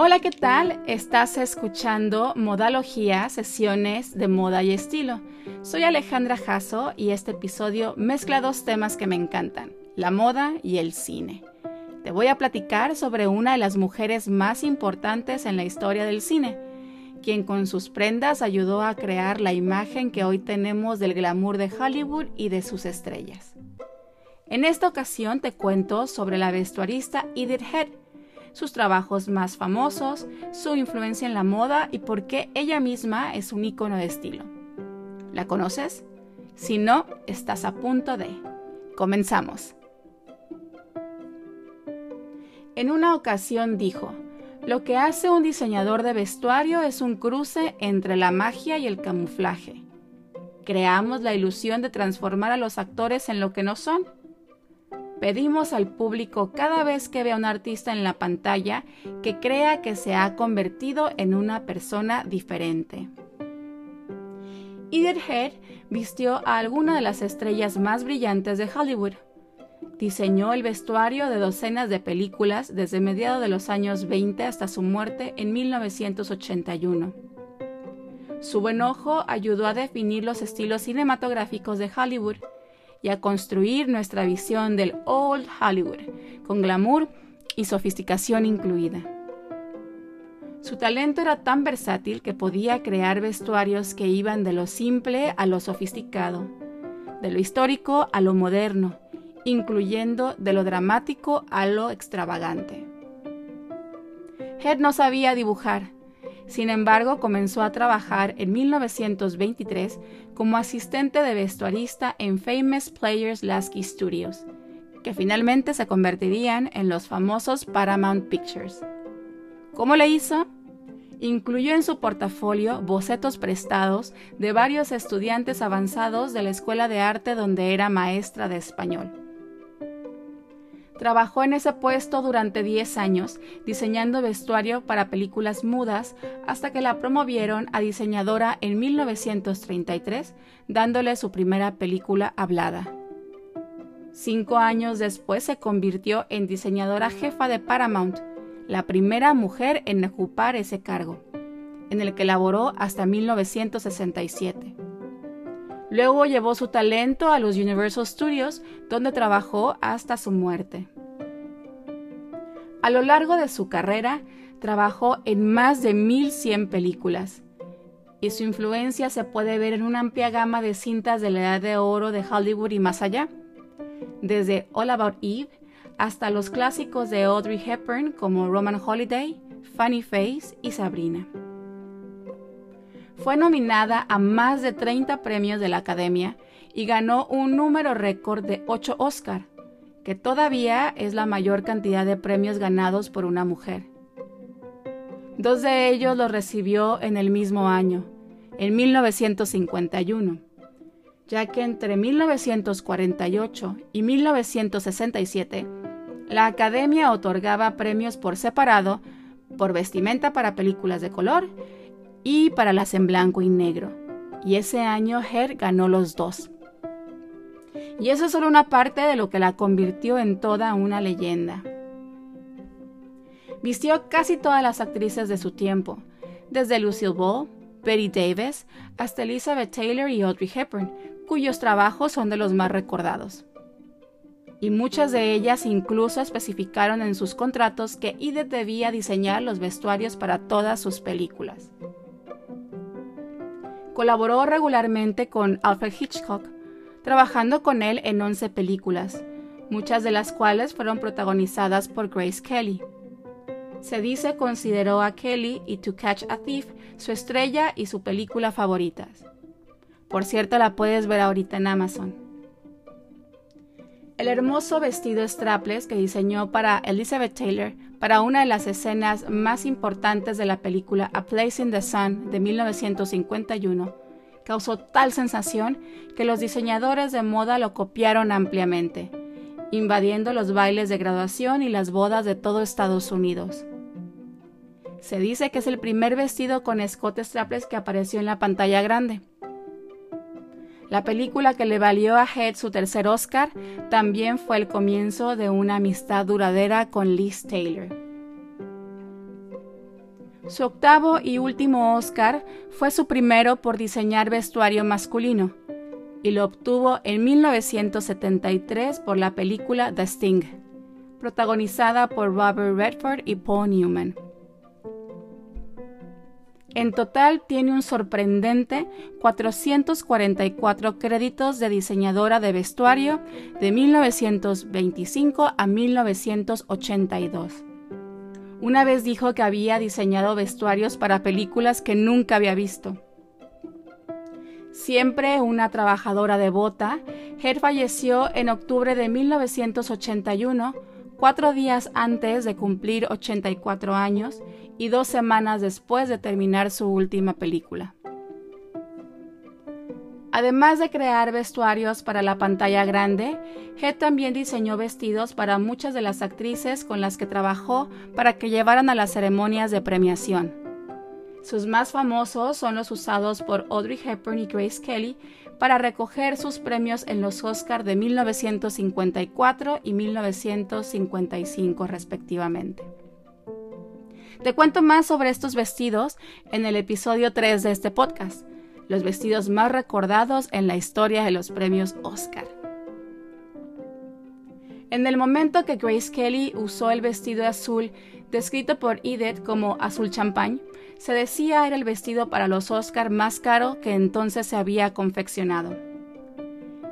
Hola, ¿qué tal? Estás escuchando Modalogía, sesiones de moda y estilo. Soy Alejandra Jasso y este episodio mezcla dos temas que me encantan, la moda y el cine. Te voy a platicar sobre una de las mujeres más importantes en la historia del cine, quien con sus prendas ayudó a crear la imagen que hoy tenemos del glamour de Hollywood y de sus estrellas. En esta ocasión te cuento sobre la vestuarista Edith Head, sus trabajos más famosos, su influencia en la moda y por qué ella misma es un icono de estilo. ¿La conoces? Si no, estás a punto de. Comenzamos. En una ocasión dijo, lo que hace un diseñador de vestuario es un cruce entre la magia y el camuflaje. Creamos la ilusión de transformar a los actores en lo que no son Pedimos al público cada vez que vea a un artista en la pantalla que crea que se ha convertido en una persona diferente. Head vistió a alguna de las estrellas más brillantes de Hollywood. Diseñó el vestuario de docenas de películas desde mediados de los años 20 hasta su muerte en 1981. Su buen ojo ayudó a definir los estilos cinematográficos de Hollywood y a construir nuestra visión del Old Hollywood, con glamour y sofisticación incluida. Su talento era tan versátil que podía crear vestuarios que iban de lo simple a lo sofisticado, de lo histórico a lo moderno, incluyendo de lo dramático a lo extravagante. Head no sabía dibujar, sin embargo, comenzó a trabajar en 1923 como asistente de vestuarista en Famous Players Lasky Studios, que finalmente se convertirían en los famosos Paramount Pictures. ¿Cómo le hizo? Incluyó en su portafolio bocetos prestados de varios estudiantes avanzados de la escuela de arte donde era maestra de español. Trabajó en ese puesto durante 10 años, diseñando vestuario para películas mudas, hasta que la promovieron a diseñadora en 1933, dándole su primera película hablada. Cinco años después se convirtió en diseñadora jefa de Paramount, la primera mujer en ocupar ese cargo, en el que laboró hasta 1967. Luego llevó su talento a los Universal Studios, donde trabajó hasta su muerte. A lo largo de su carrera, trabajó en más de 1100 películas, y su influencia se puede ver en una amplia gama de cintas de la edad de oro de Hollywood y más allá, desde All About Eve hasta los clásicos de Audrey Hepburn como Roman Holiday, Funny Face y Sabrina. Fue nominada a más de 30 premios de la Academia y ganó un número récord de 8 Oscar, que todavía es la mayor cantidad de premios ganados por una mujer. Dos de ellos los recibió en el mismo año, en 1951, ya que entre 1948 y 1967 la Academia otorgaba premios por separado por vestimenta para películas de color y para las en blanco y negro. Y ese año Her ganó los dos. Y eso es solo una parte de lo que la convirtió en toda una leyenda. Vistió casi todas las actrices de su tiempo, desde Lucille Ball, Betty Davis, hasta Elizabeth Taylor y Audrey Hepburn, cuyos trabajos son de los más recordados. Y muchas de ellas incluso especificaron en sus contratos que Edith debía diseñar los vestuarios para todas sus películas. Colaboró regularmente con Alfred Hitchcock, trabajando con él en 11 películas, muchas de las cuales fueron protagonizadas por Grace Kelly. Se dice consideró a Kelly y To Catch a Thief su estrella y su película favoritas. Por cierto, la puedes ver ahorita en Amazon. El hermoso vestido strapless que diseñó para Elizabeth Taylor para una de las escenas más importantes de la película A Place in the Sun de 1951 causó tal sensación que los diseñadores de moda lo copiaron ampliamente, invadiendo los bailes de graduación y las bodas de todo Estados Unidos. Se dice que es el primer vestido con escotes traples que apareció en la pantalla grande. La película que le valió a Head su tercer Oscar también fue el comienzo de una amistad duradera con Liz Taylor. Su octavo y último Oscar fue su primero por diseñar vestuario masculino, y lo obtuvo en 1973 por la película The Sting, protagonizada por Robert Redford y Paul Newman. En total tiene un sorprendente 444 créditos de diseñadora de vestuario de 1925 a 1982. Una vez dijo que había diseñado vestuarios para películas que nunca había visto. Siempre una trabajadora devota, Head falleció en octubre de 1981, cuatro días antes de cumplir 84 años y dos semanas después de terminar su última película. Además de crear vestuarios para la pantalla grande, Head también diseñó vestidos para muchas de las actrices con las que trabajó para que llevaran a las ceremonias de premiación. Sus más famosos son los usados por Audrey Hepburn y Grace Kelly para recoger sus premios en los Oscars de 1954 y 1955 respectivamente. Te cuento más sobre estos vestidos en el episodio 3 de este podcast los vestidos más recordados en la historia de los premios Oscar. En el momento que Grace Kelly usó el vestido azul, descrito por Edith como azul champán, se decía era el vestido para los Oscar más caro que entonces se había confeccionado.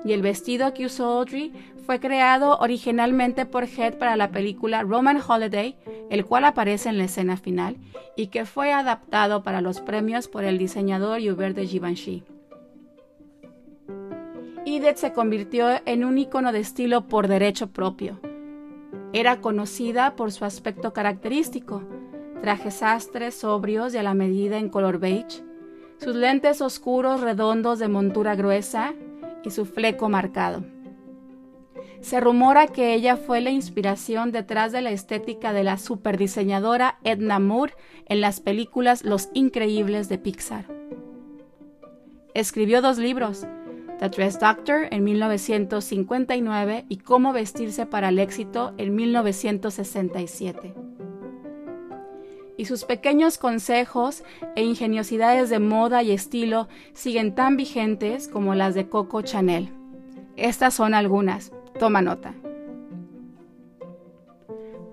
Y el vestido que usó Audrey fue creado originalmente por Head para la película Roman Holiday, el cual aparece en la escena final, y que fue adaptado para los premios por el diseñador Hubert de Givenchy. Edith se convirtió en un icono de estilo por derecho propio. Era conocida por su aspecto característico, trajes sastres sobrios y a la medida en color beige, sus lentes oscuros redondos de montura gruesa y su fleco marcado. Se rumora que ella fue la inspiración detrás de la estética de la superdiseñadora Edna Moore en las películas Los Increíbles de Pixar. Escribió dos libros, The Dress Doctor en 1959 y Cómo vestirse para el éxito en 1967. Y sus pequeños consejos e ingeniosidades de moda y estilo siguen tan vigentes como las de Coco Chanel. Estas son algunas. Toma nota.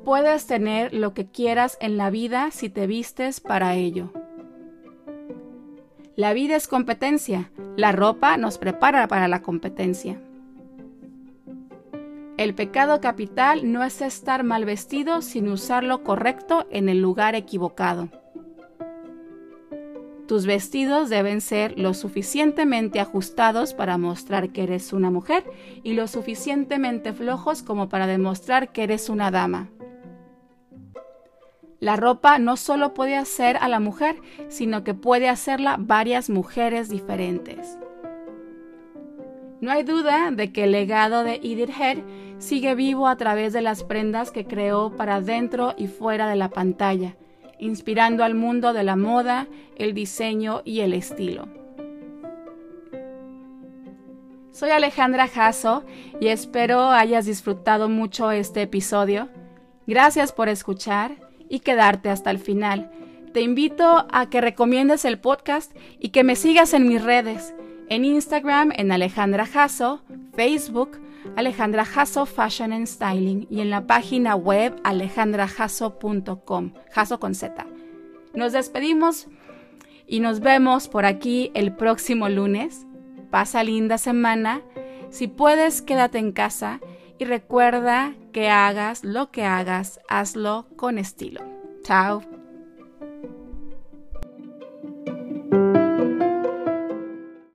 Puedes tener lo que quieras en la vida si te vistes para ello. La vida es competencia. La ropa nos prepara para la competencia. El pecado capital no es estar mal vestido sin usar lo correcto en el lugar equivocado. Tus vestidos deben ser lo suficientemente ajustados para mostrar que eres una mujer y lo suficientemente flojos como para demostrar que eres una dama. La ropa no solo puede hacer a la mujer, sino que puede hacerla varias mujeres diferentes. No hay duda de que el legado de Edith Head sigue vivo a través de las prendas que creó para dentro y fuera de la pantalla, inspirando al mundo de la moda, el diseño y el estilo. Soy Alejandra Jasso y espero hayas disfrutado mucho este episodio. Gracias por escuchar y quedarte hasta el final. Te invito a que recomiendes el podcast y que me sigas en mis redes, en Instagram en Alejandra Jasso, Facebook Alejandra Jasso Fashion and Styling y en la página web alejandrajasso.com, Jasso con Z. Nos despedimos y nos vemos por aquí el próximo lunes. Pasa linda semana. Si puedes, quédate en casa y recuerda que hagas lo que hagas, hazlo con estilo. Chao.